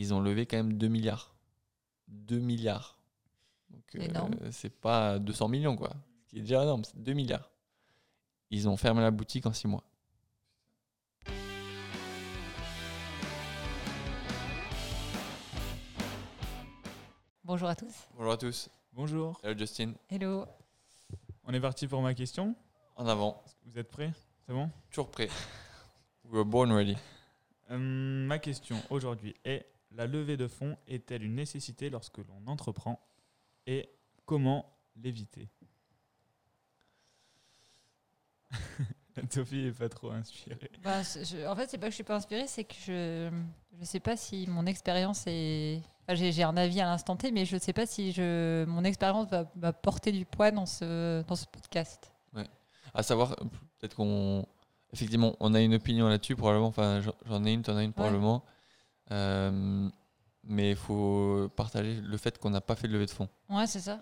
Ils ont levé quand même 2 milliards. 2 milliards. Donc, euh, c'est pas 200 millions, quoi. Ce qui est déjà énorme, c'est 2 milliards. Ils ont fermé la boutique en 6 mois. Bonjour à tous. Bonjour à tous. Bonjour, Hello Justin. Hello. on est parti pour ma question. En avant. Vous êtes prêts? C'est bon? Toujours prêt. We were born ready. Euh, Ma question aujourd'hui est la levée de fonds est-elle une nécessité lorsque l'on entreprend et comment l'éviter? Sophie est pas trop inspirée. Bah, je- en fait, c'est pas que je suis pas inspirée, c'est que je je sais pas si mon expérience est. enfin, j'ai un avis à l'instant T, mais je sais pas si je mon expérience va, va porter du poids dans ce dans ce podcast. À savoir, peut-être qu'on. Effectivement, on a une opinion là-dessus, probablement. Enfin, j'en- ai une, t'en as une, probablement. Euh, mais il faut partager le fait qu'on n'a pas fait de levée de fonds. Ouais, c'est ça.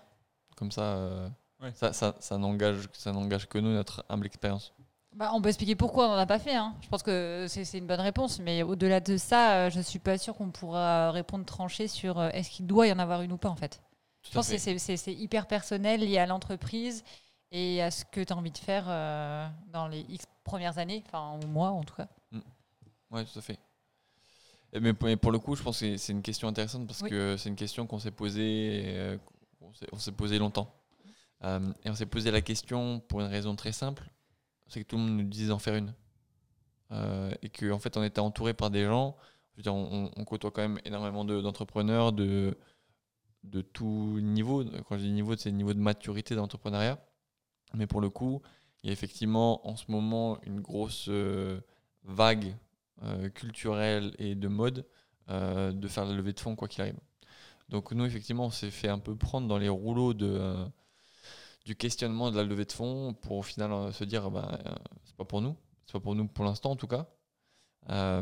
Comme ça, euh, Ouais. ça, ça, ça n'engage ça n'engage que nous, notre humble expérience. Bah, on peut expliquer pourquoi on n'en a pas fait. Hein. Je pense que c'est une bonne réponse, mais au-delà de ça, euh, je suis pas sûre qu'on pourra répondre tranché sur euh, est-ce qu'il doit y en avoir une ou pas en fait. Je Tout à pense que fait. c'est- hyper personnel, lié à l'entreprise et à ce que tu as envie de faire euh, dans les X premières années, enfin, ou mois en tout cas. Ouais, tout à fait. Et mais, pour- le coup, je pense que c'est- une question intéressante parce Oui. que c'est une question qu'on s'est posée, euh, on s'est posé longtemps. Euh, et on s'est posé la question pour une raison très simple, c'est que tout le monde nous disait d'en faire une. Euh, et qu'en en fait, on était entouré par des gens. Je veux dire, on, côtoie quand même énormément de- d'entrepreneurs de, de tout niveau. Quand je dis niveau, c'est le niveau de maturité d'entrepreneuriat. Mais pour le coup, il y a effectivement en ce moment une grosse euh, vague euh, culturelle et de mode euh, de faire la levée de fonds quoi qu'il arrive. Donc nous, effectivement, on s'est fait un peu prendre dans les rouleaux de, euh, du questionnement de la levée de fonds pour au final euh, se dire, bah, euh, c'est pas pour nous, c'est pas pour nous pour l'instant en tout cas. Euh,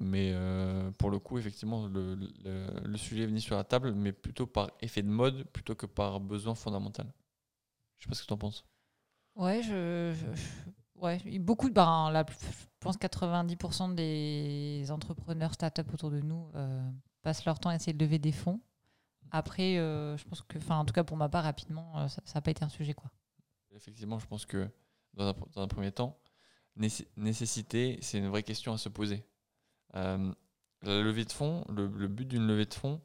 mais euh, pour le coup, effectivement, le, le- sujet est venu sur la table, mais plutôt par effet de mode plutôt que par besoin fondamental. Je sais pas ce que tu en penses. Ouais, je- ouais, beaucoup de, ben, la, je pense 90% des entrepreneurs start-up autour de nous euh, passent leur temps à essayer de lever des fonds. Après, euh, je pense que, enfin, en tout cas pour ma part, rapidement, euh, ça n'a pas été un sujet quoi. Effectivement, je pense que dans un, dans un premier temps, nécess- nécessité, c'est une vraie question à se poser. Euh, la levée de fonds, le, le but d'une levée de fonds,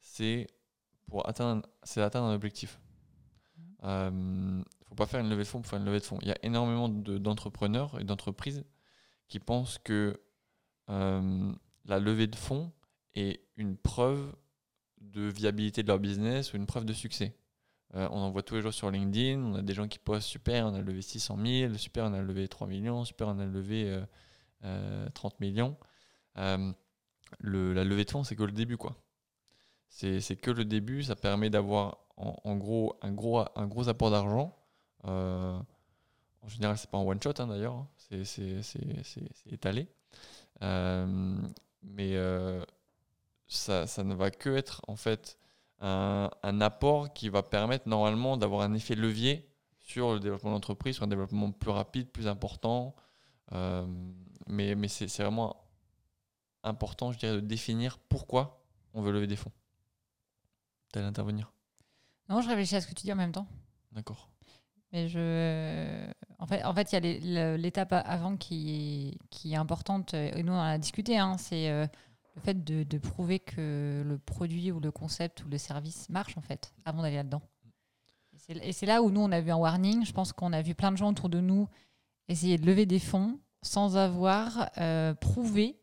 c'est pour atteindre, c'est d'atteindre un objectif. Ne faut pas faire une levée de fonds pour faire une levée de fonds. Il y a énormément de- d'entrepreneurs et d'entreprises qui pensent que euh, la levée de fonds est une preuve de viabilité de leur business ou une preuve de succès. Euh, on en voit tous les jours sur LinkedIn. On a des gens qui postent super, on a levé 600 000, super, on a levé 3 millions, super, on a levé euh, euh, 30 millions. Euh, le- la levée de fonds, c'est que le début, quoi. C'est que le début, ça permet d'avoir en, en gros un gros, un gros apport d'argent. Euh, en général, c'est pas en one shot hein, d'ailleurs, hein. c'est étalé. Euh, mais euh, ça, ça ne va que être en fait un, un apport qui va permettre normalement d'avoir un effet levier sur le développement de l'entreprise, sur un développement plus rapide, plus important. Euh, mais c'est vraiment important, je dirais, de définir pourquoi on veut lever des fonds. T'allais intervenir? Non, je réfléchis à ce que tu dis en même temps. D'accord. Mais je, en fait, en fait, il y a l'étape avant qui est, qui est importante. Et nous, on en a discuté. hein, c'est euh, le fait de, de prouver que le produit ou le concept ou le service marche en fait avant d'aller là-dedans. Et c'est- là où nous, on a vu un warning. Je pense qu'on a vu plein de gens autour de nous essayer de lever des fonds sans avoir euh, prouvé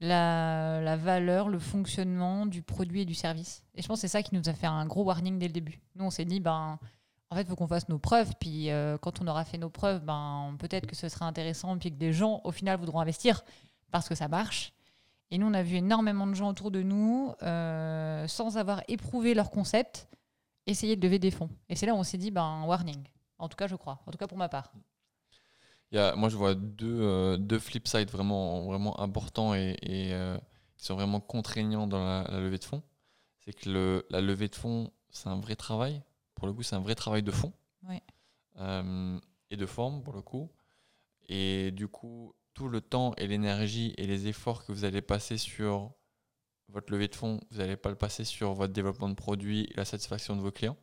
la, la valeur, le fonctionnement du produit et du service. Et je pense que c'est ça qui nous a fait un gros warning dès le début. Nous, on s'est dit, ben, en fait, il faut qu'on fasse nos preuves. Puis euh, quand on aura fait nos preuves, ben, peut-être que ce sera intéressant. Puis que des gens, au final, voudront investir parce que ça marche. Et nous, on a vu énormément de gens autour de nous, euh, sans avoir éprouvé leur concept, essayer de lever des fonds. Et c'est là où on s'est dit, ben, warning. En tout cas, je crois. En tout cas, pour ma part. Moi, je vois deux, euh, deux flip sides vraiment, vraiment importants et, qui sont vraiment contraignants dans la, levée de fonds. C'est que la levée de fonds, c'est un vrai travail. Pour le coup, c'est un vrai travail de fond. Euh, et de forme, pour le coup. Et du coup, tout le temps et l'énergie et les efforts que vous allez passer sur votre levée de fonds, vous n'allez pas le passer sur votre développement de produit et la satisfaction de vos clients.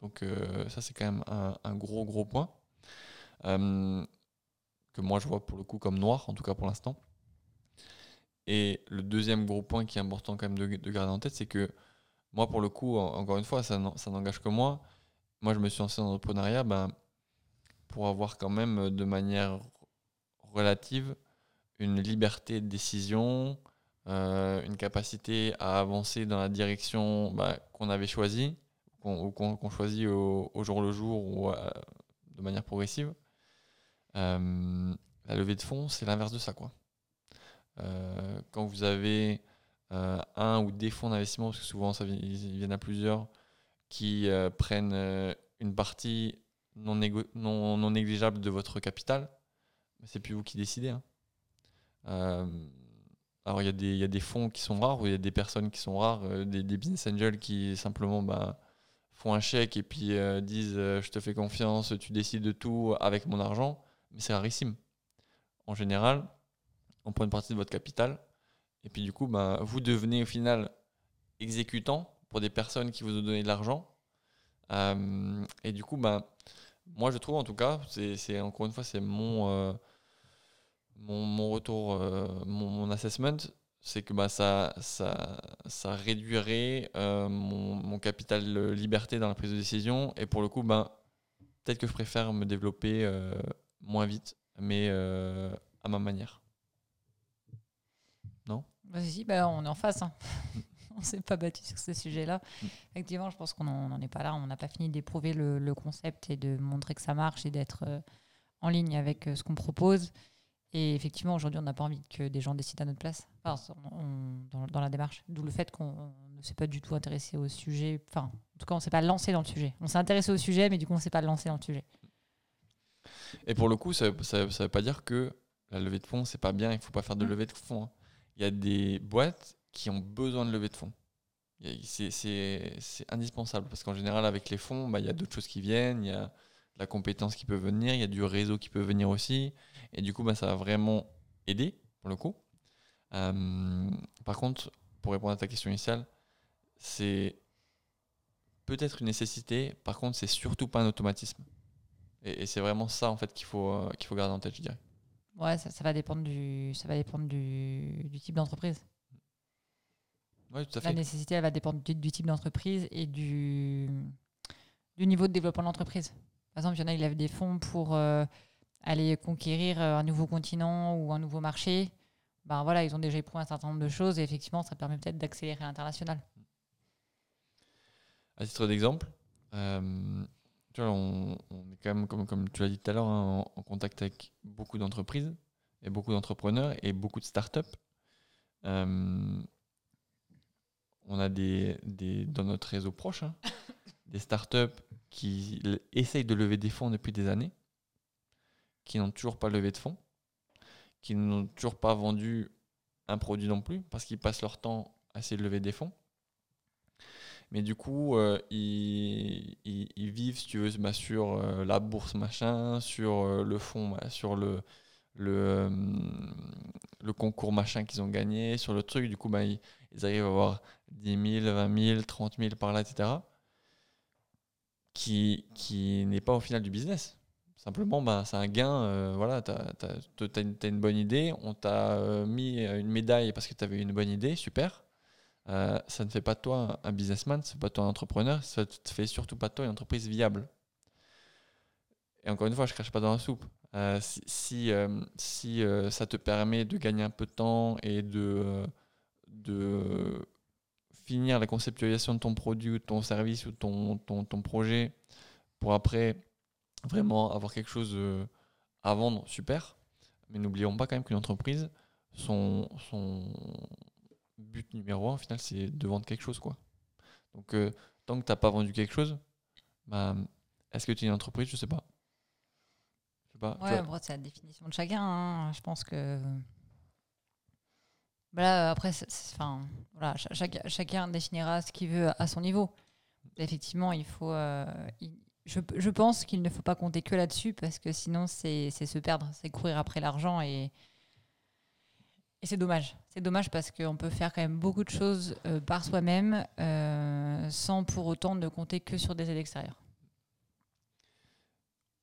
Donc euh, ça, c'est quand même un, gros, gros point. Euh, que moi, je vois pour le coup comme noir, en tout cas pour l'instant. Et le deuxième gros point qui est important quand même de, garder en tête, c'est que moi, pour le coup, encore une fois, ça n'engage que moi. Moi, je me suis lancé dans l'entrepreneuriat ben, pour avoir quand même de manière relative une liberté de décision, euh, une capacité à avancer dans la direction bah, qu'on avait choisie, ou qu'on choisit au, jour le jour ou euh, de manière progressive. Euh, la levée de fonds, c'est l'inverse de ça. Quoi. quand vous avez un ou des fonds d'investissement, parce que souvent ils viennent à plusieurs, qui prennent une partie non, négligeable de votre capital, c'est plus vous qui décidez. Hein. Euh, alors, il y, a des fonds qui sont rares, ou il y a des personnes qui sont rares, euh, des, business angels qui simplement bah, font un chèque et puis euh, disent Je te fais confiance, tu décides de tout avec mon argent. Mais c'est rarissime. En général, on prend une partie de votre capital, et puis du coup, bah, vous devenez au final exécutant pour des personnes qui vous ont donné de l'argent. et du coup, bah, moi je trouve en tout cas, c'est encore une fois, c'est mon mon, retour, euh, mon, assessment, c'est que bah, ça, ça, ça réduirait euh, mon, capital liberté dans la prise de décision. Et pour le coup, peut-être que je préfère me développer euh, moins vite, mais à ma manière. Vas-y, bah, on est en face. Hein. on ne s'est pas battu sur ce sujet-là. Mm. Effectivement, je pense qu'on n'en est pas là. On n'a pas fini d'éprouver le, le, concept et de montrer que ça marche et d'être en ligne avec ce qu'on propose. Et effectivement, aujourd'hui, on n'a pas envie que des gens décident à notre place enfin, dans, la démarche. D'où le fait qu'on ne s'est pas du tout intéressé au sujet. Enfin, en tout cas, on ne s'est pas lancé dans le sujet. On s'est intéressé au sujet, mais du coup, on ne s'est pas lancé dans le sujet. Et pour le coup, ça ne veut pas dire que la levée de fonds, c'est pas bien, il ne faut pas faire de mmh. levée de fonds. Hein. Il y a des boîtes qui ont besoin de levée de fonds. C'est indispensable parce qu'en général, avec les fonds, bah, il y a d'autres choses qui viennent, il y a la compétence qui peut venir, il y a du réseau qui peut venir aussi. Et du coup, bah, ça va vraiment aider pour le coup. Euh, par contre, pour répondre à ta question initiale, c'est peut-être une nécessité, par contre, c'est surtout pas un automatisme. Et, c'est vraiment ça en fait qu'il faut, euh, qu'il faut garder en tête, je dirais. Ouais, ça, va dépendre du, ça va dépendre du, du type d'entreprise. Ouais, tout à fait. La nécessité, elle va dépendre du, du type d'entreprise et du, du niveau de développement de l'entreprise. Par exemple, il y en a, qui lèvent des fonds pour euh, aller conquérir euh, un nouveau continent ou un nouveau marché. Ben voilà, ils ont déjà éprouvé un certain nombre de choses et effectivement, ça permet peut-être d'accélérer l'international. À titre d'exemple, euh, on, est quand même, comme, comme tu l'as dit tout à l'heure, hein, en, contact avec beaucoup d'entreprises et beaucoup d'entrepreneurs et beaucoup de startups. on a des, des, dans notre réseau proche hein, des startups qui essayent de lever des fonds depuis des années, qui n'ont toujours pas levé de fonds, qui n'ont toujours pas vendu un produit non plus, parce qu'ils passent leur temps à essayer de lever des fonds. Mais du coup, euh, ils, vivent, si tu veux, bah, sur euh, la bourse machin, sur euh, le fonds, bah, sur le, concours machin qu'ils ont gagné, sur le truc. Du coup, bah, ils, arrivent à avoir 10 000, 20 000, 30 000 par là, etc qui, n'est pas au final du business. Simplement, c'est un gain. Voilà, tu as, une bonne idée, on t'a mis une médaille parce que tu avais une bonne idée, super. Euh, ça ne fait pas toi un businessman, c'est pas de toi un entrepreneur, ça ne te fait surtout pas de toi une entreprise viable. Et encore une fois, je ne crache pas dans la soupe. si si, si ça te permet de gagner un peu de temps et de, de finir la conceptualisation de ton produit ou ton service ou ton, ton, ton projet pour après vraiment avoir quelque chose euh, à vendre, super. Mais n'oublions pas quand même qu'une entreprise, son, son but numéro un, au final, c'est de vendre quelque chose. Quoi. Donc, euh, tant que tu n'as pas vendu quelque chose, bah, est-ce que tu es une entreprise? Je sais pas. Je sais pas. Ouais, c'est la définition de chacun. Hein. Je pense que bah après, enfin, voilà, chacun définira ce qu'il veut à son niveau. Effectivement, il faut. Euh, je, je, pense qu'il ne faut pas compter que là-dessus parce que sinon, c'est se perdre, c'est courir après l'argent et, Et c'est dommage. C'est dommage parce qu'on peut faire quand même beaucoup de choses euh, par soi-même euh, sans pour autant ne compter que sur des aides extérieures.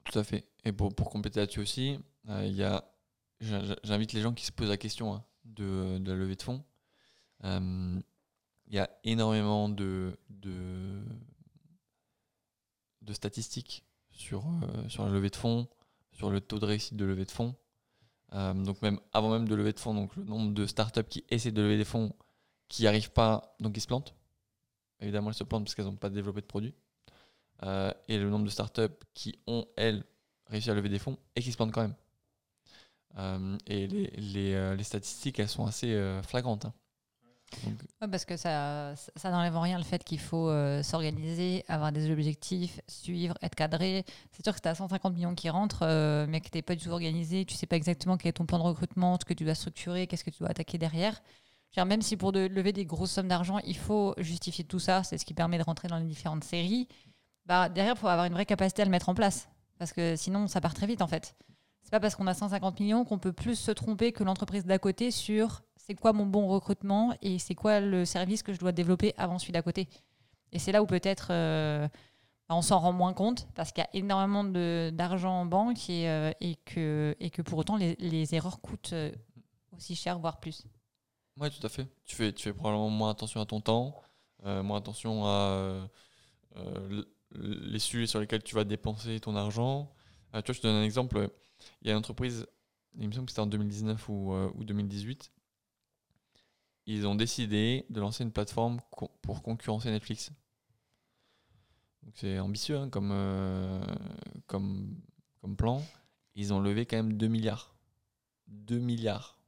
Tout à fait. Et pour, compléter là-dessus aussi, euh, y a, j'invite les gens qui se posent la question hein, de, la levée de fonds. Euh, Il y a énormément de, de, de statistiques sur, sur la levée de fonds, sur le taux de réussite de levée de fonds. Euh, donc même avant même de lever de fonds, donc le nombre de startups qui essaient de lever des fonds, qui n'y arrivent pas, donc ils se plantent. Évidemment, elles se plantent parce qu'elles n'ont pas développé de produit. Euh, et le nombre de startups qui ont, elles, réussi à lever des fonds et qui se plantent quand même. Euh, et les, les, les statistiques, elles sont assez flagrantes. hein. Donc, parce que ça, ça n'enlève en rien le fait qu'il faut euh, s'organiser, avoir des objectifs, suivre, être cadré. C'est sûr que tu as 150 millions qui rentrent, euh, mais que tu n'es pas du tout organisé, tu sais pas exactement quel est ton plan de recrutement, ce que tu dois structurer, qu'est-ce que tu dois attaquer derrière. Même si pour lever des grosses sommes d'argent, il faut justifier tout ça, c'est ce qui permet de rentrer dans les différentes séries, bah, derrière, il faut avoir une vraie capacité à le mettre en place. Parce que sinon, ça part très vite en fait. C'est pas parce qu'on a 150 millions qu'on peut plus se tromper que l'entreprise d'à côté sur c'est quoi mon bon recrutement et c'est quoi le service que je dois développer avant celui d'à côté. Et c'est là où peut-être euh, bah, on s'en rend moins compte parce qu'il y a énormément d'argent en banque et, euh, que, et pour autant les, erreurs coûtent euh, aussi cher, voire plus. Ouais, tout à fait. Tu fais, tu fais probablement moins attention à ton temps, moins attention à les sujets sur lesquels tu vas dépenser ton argent. Tu vois, je te donne un exemple. Il y a une entreprise, il me semble que c'était en 2019 ou, euh, ou 2018. Ils ont décidé de lancer une plateforme pour concurrencer Netflix. C'est ambitieux hein, comme, euh, comme, comme plan. Ils ont levé quand même 2 milliards. 2 milliards.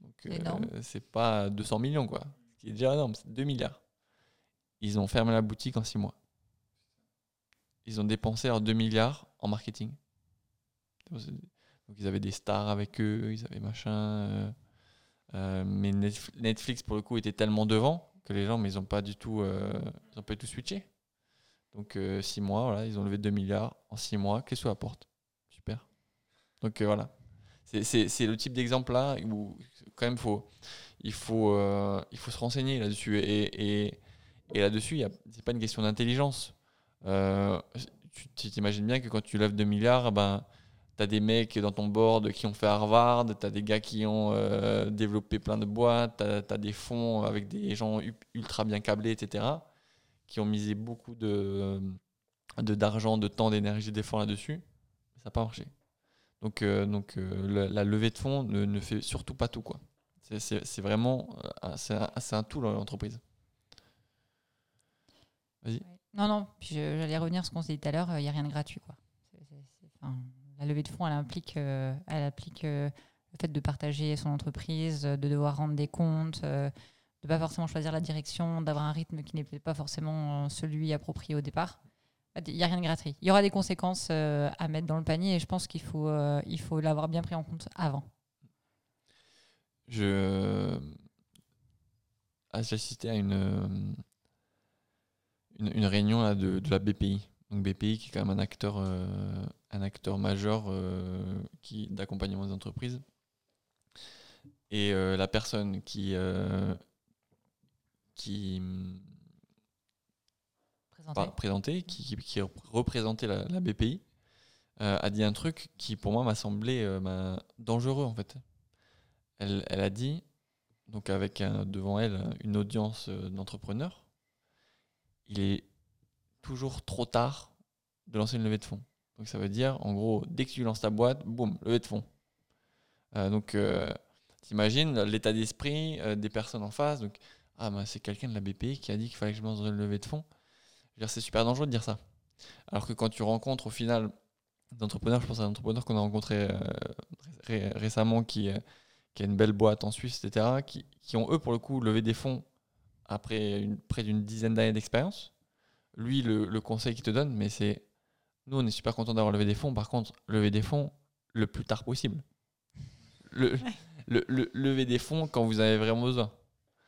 Donc, euh, c'est pas 200 millions, quoi. Ce qui est déjà énorme, c'est 2 milliards. Ils ont fermé la boutique en 6 mois. Ils ont dépensé leurs 2 milliards en marketing. Donc ils avaient des stars avec eux, ils avaient machin. Euh, euh, mais Netf- Netflix, pour le coup, était tellement devant que les gens, mais ils n'ont pas du tout, euh, ils ont pas du tout switché. Donc 6 mois, voilà, ils ont levé 2 milliards en 6 mois. Qu'est-ce que ça apporte? Super. Donc euh, voilà. C'est- le type d'exemple là où quand même faut, il, faut, euh, il faut se renseigner là-dessus. Et, et, là-dessus, c'est pas une question d'intelligence. Euh, tu t'imagines bien que quand tu lèves 2 milliards, ben, tu as des mecs dans ton board qui ont fait Harvard, tu as des gars qui ont euh, développé plein de boîtes, tu as, des fonds avec des gens ultra bien câblés, etc., qui ont misé beaucoup d'argent, de, temps, d'énergie, d'efforts là-dessus. Ça n'a pas marché. Donc, euh, donc euh, la, levée de fonds ne, fait surtout pas tout. C'est- vraiment un, un tout dans l'entreprise. Non, non, je- j'allais revenir à ce qu'on s'est dit tout à l'heure, il n'y a rien de gratuit. Quoi. La levée de fonds, elle implique, euh, elle implique euh, le fait de partager son entreprise, de devoir rendre des comptes, euh, de pas forcément choisir la direction, d'avoir un rythme qui n'est peut-être pas forcément euh, celui approprié au départ. Il n'y a rien de gratuit. Il y aura des conséquences euh, à mettre dans le panier et je pense qu'il faut euh, il l'avoir bien pris en compte avant. Je ah, à une, euh, une, réunion là, de, la BPI. Donc BPI qui est quand même un acteur, euh, un acteur majeur euh, qui d'accompagnement des entreprises. Et euh, la personne qui, euh, qui Présenté. pas présenté, qui, qui, qui représentait la, la BPI, a dit un truc qui pour moi m'a semblé dangereux en fait. Elle, elle a dit, donc avec un- devant elle une audience d'entrepreneurs, il est toujours trop tard de lancer une levée de fonds. Donc ça veut dire, en gros, dès que tu lances ta boîte, boum, levée de fonds. Euh, donc euh, t'imagines l'état d'esprit euh, des personnes en face. Donc, ah ben c'est quelqu'un de la BPI qui a dit qu'il fallait que je lance une levée de fonds. Je veux dire, C'est super dangereux de dire ça. Alors que quand tu rencontres au final des entrepreneurs, je pense à un entrepreneur qu'on a rencontré euh, ré- récemment qui, qui a une belle boîte en Suisse, etc., qui, qui ont eux pour le coup levé des fonds après près d'une dizaine d'années d'expérience. Lui, le, le conseil qu'il te donne, mais c'est nous, on est super content d'avoir levé des fonds. Par contre, lever des fonds le plus tard possible. Le, le, le- lever des fonds quand vous avez vraiment besoin.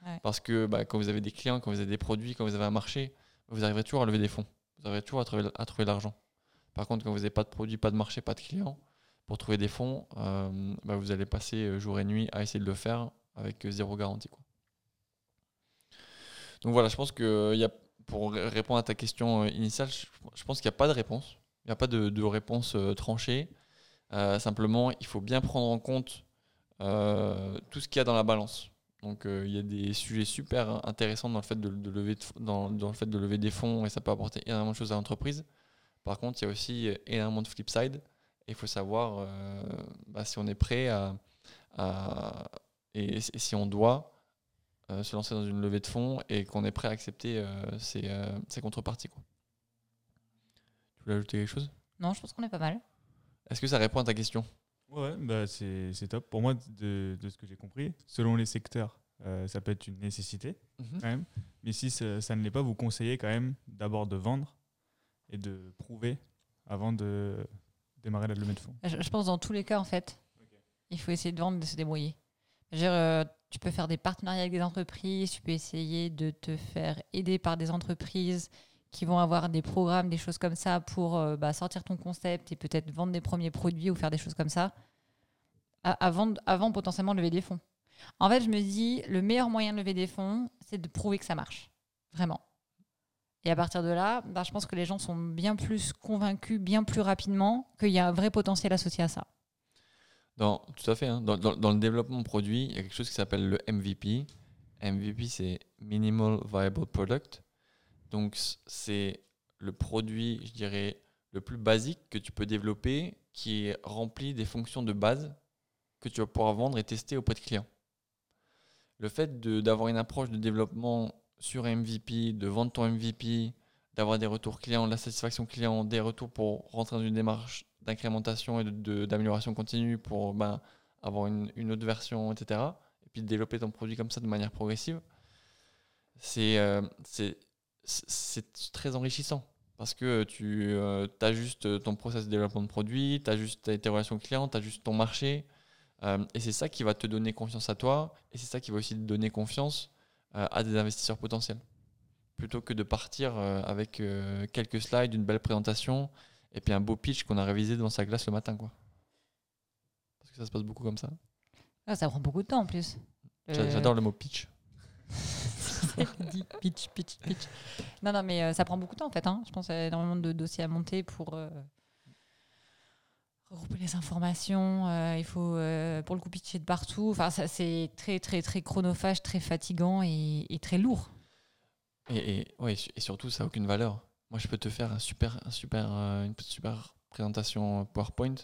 Ouais. Parce que bah, quand vous avez des clients, quand vous avez des produits, quand vous avez un marché, vous arriverez toujours à lever des fonds. Vous arriverez toujours à trouver, à trouver l'argent. Par contre, quand vous n'avez pas de produits, pas de marché, pas de clients, pour trouver des fonds, euh, bah, vous allez passer euh, jour et nuit à essayer de le faire avec zéro garantie. Quoi. Donc voilà, je pense que y a, pour répondre à ta question initiale, je, pense qu'il n'y a pas de réponse. Il n'y a pas de, réponse tranchée. simplement, il faut bien prendre en compte tout ce qu'il y a dans la balance. Donc il y a des sujets super intéressants dans le fait de, lever dans, le fait de lever des fonds et ça peut apporter énormément de choses à l'entreprise. Par contre, il y a aussi énormément de flip side. Il faut savoir euh, bah, si on est prêt à, et, si on doit euh, se lancer dans une levée de fonds et qu'on est prêt à accepter euh, ces, contreparties. Quoi. Tu voulais ajouter quelque chose? Non, je pense qu'on est pas mal. Est-ce que ça répond à ta question? Ouais, bah c'est top. Pour moi, de, de ce que j'ai compris, selon les secteurs, ça peut être une nécessité mhm. quand même. Mais si ça, ça ne l'est pas, vous conseillez quand même d'abord de vendre et de prouver avant de démarrer la levée de fonds je, pense dans tous les cas, en fait, il faut essayer de vendre, de se débrouiller. Dire, euh, tu peux faire des partenariats avec des entreprises, tu peux essayer de te faire aider par des entreprises qui vont avoir des programmes, des choses comme ça pour euh, bah, sortir ton concept et peut-être vendre des premiers produits ou faire des choses comme ça avant, avant potentiellement lever des fonds. En fait, je me dis, le meilleur moyen de lever des fonds, c'est de prouver que ça marche. Vraiment. Et à partir de là, bah, je pense que les gens sont bien plus convaincus, bien plus rapidement, qu'il y a un vrai potentiel associé à ça. Dans, tout à fait. Hein. Dans, dans, le développement produit, il y a quelque chose qui s'appelle le MVP. MVP, c'est Minimal Viable Product. Donc, c'est le produit, je dirais, le plus basique que tu peux développer qui remplit des fonctions de base que tu vas pouvoir vendre et tester auprès de clients. Le fait d'avoir une approche de développement sur MVP, de vendre ton MVP, d'avoir des retours clients, de la satisfaction client, des retours pour rentrer dans une démarche d'incrémentation et d'amélioration continue pour ben, avoir une, autre version, etc. Et puis de développer ton produit comme ça de manière progressive, c'est euh, très enrichissant. Parce que tu euh, as juste ton process de développement de produit, tu as juste tes relations clients, tu as juste ton marché. Euh, et c'est ça qui va te donner confiance à toi. Et c'est ça qui va aussi te donner confiance euh, à des investisseurs potentiels. Plutôt que de partir euh, avec euh, quelques slides, une belle présentation et puis un beau pitch qu'on a révisé devant sa glace le matin. Quoi. Parce que ça se passe beaucoup comme ça. Ah, ça prend beaucoup de temps en plus. J'adore le mot pitch. pitch, pitch, pitch. Non, non, mais ça prend beaucoup de temps en fait. Hein. Je pense qu'il y a énormément de dossiers à monter pour regrouper les informations, euh, il faut euh, pour le coup pitcher de partout. Enfin, ça c'est très très très chronophage, très fatigant et, très lourd. Et, et, et surtout, ça n'a aucune valeur. Moi, je peux te faire un super, super, euh, une super présentation PowerPoint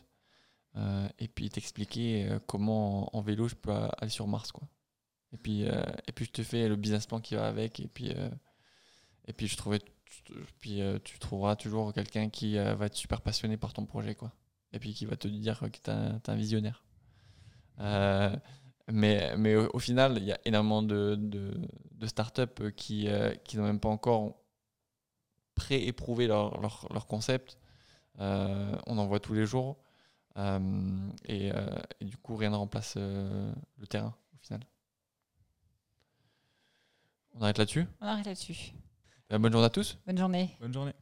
et puis t'expliquer comment en, vélo je peux aller sur Mars, quoi. Et puis, et puis je te fais le business plan qui va avec et puis et puis je trouvais, puis tu trouveras toujours quelqu'un qui va être super passionné par ton projet, quoi et puis qui va te dire que tu es, un visionnaire. Euh, mais, mais au, final, il y a énormément de, de, de startups qui, euh, qui n'ont même pas encore pré-éprouvé leur, leur, leur, concept. Euh, on en voit tous les jours. Et, du coup, rien ne remplace le terrain au final. On arrête là-dessus? On arrête là-dessus. bonne journée à tous. Bonne journée. Bonne journée.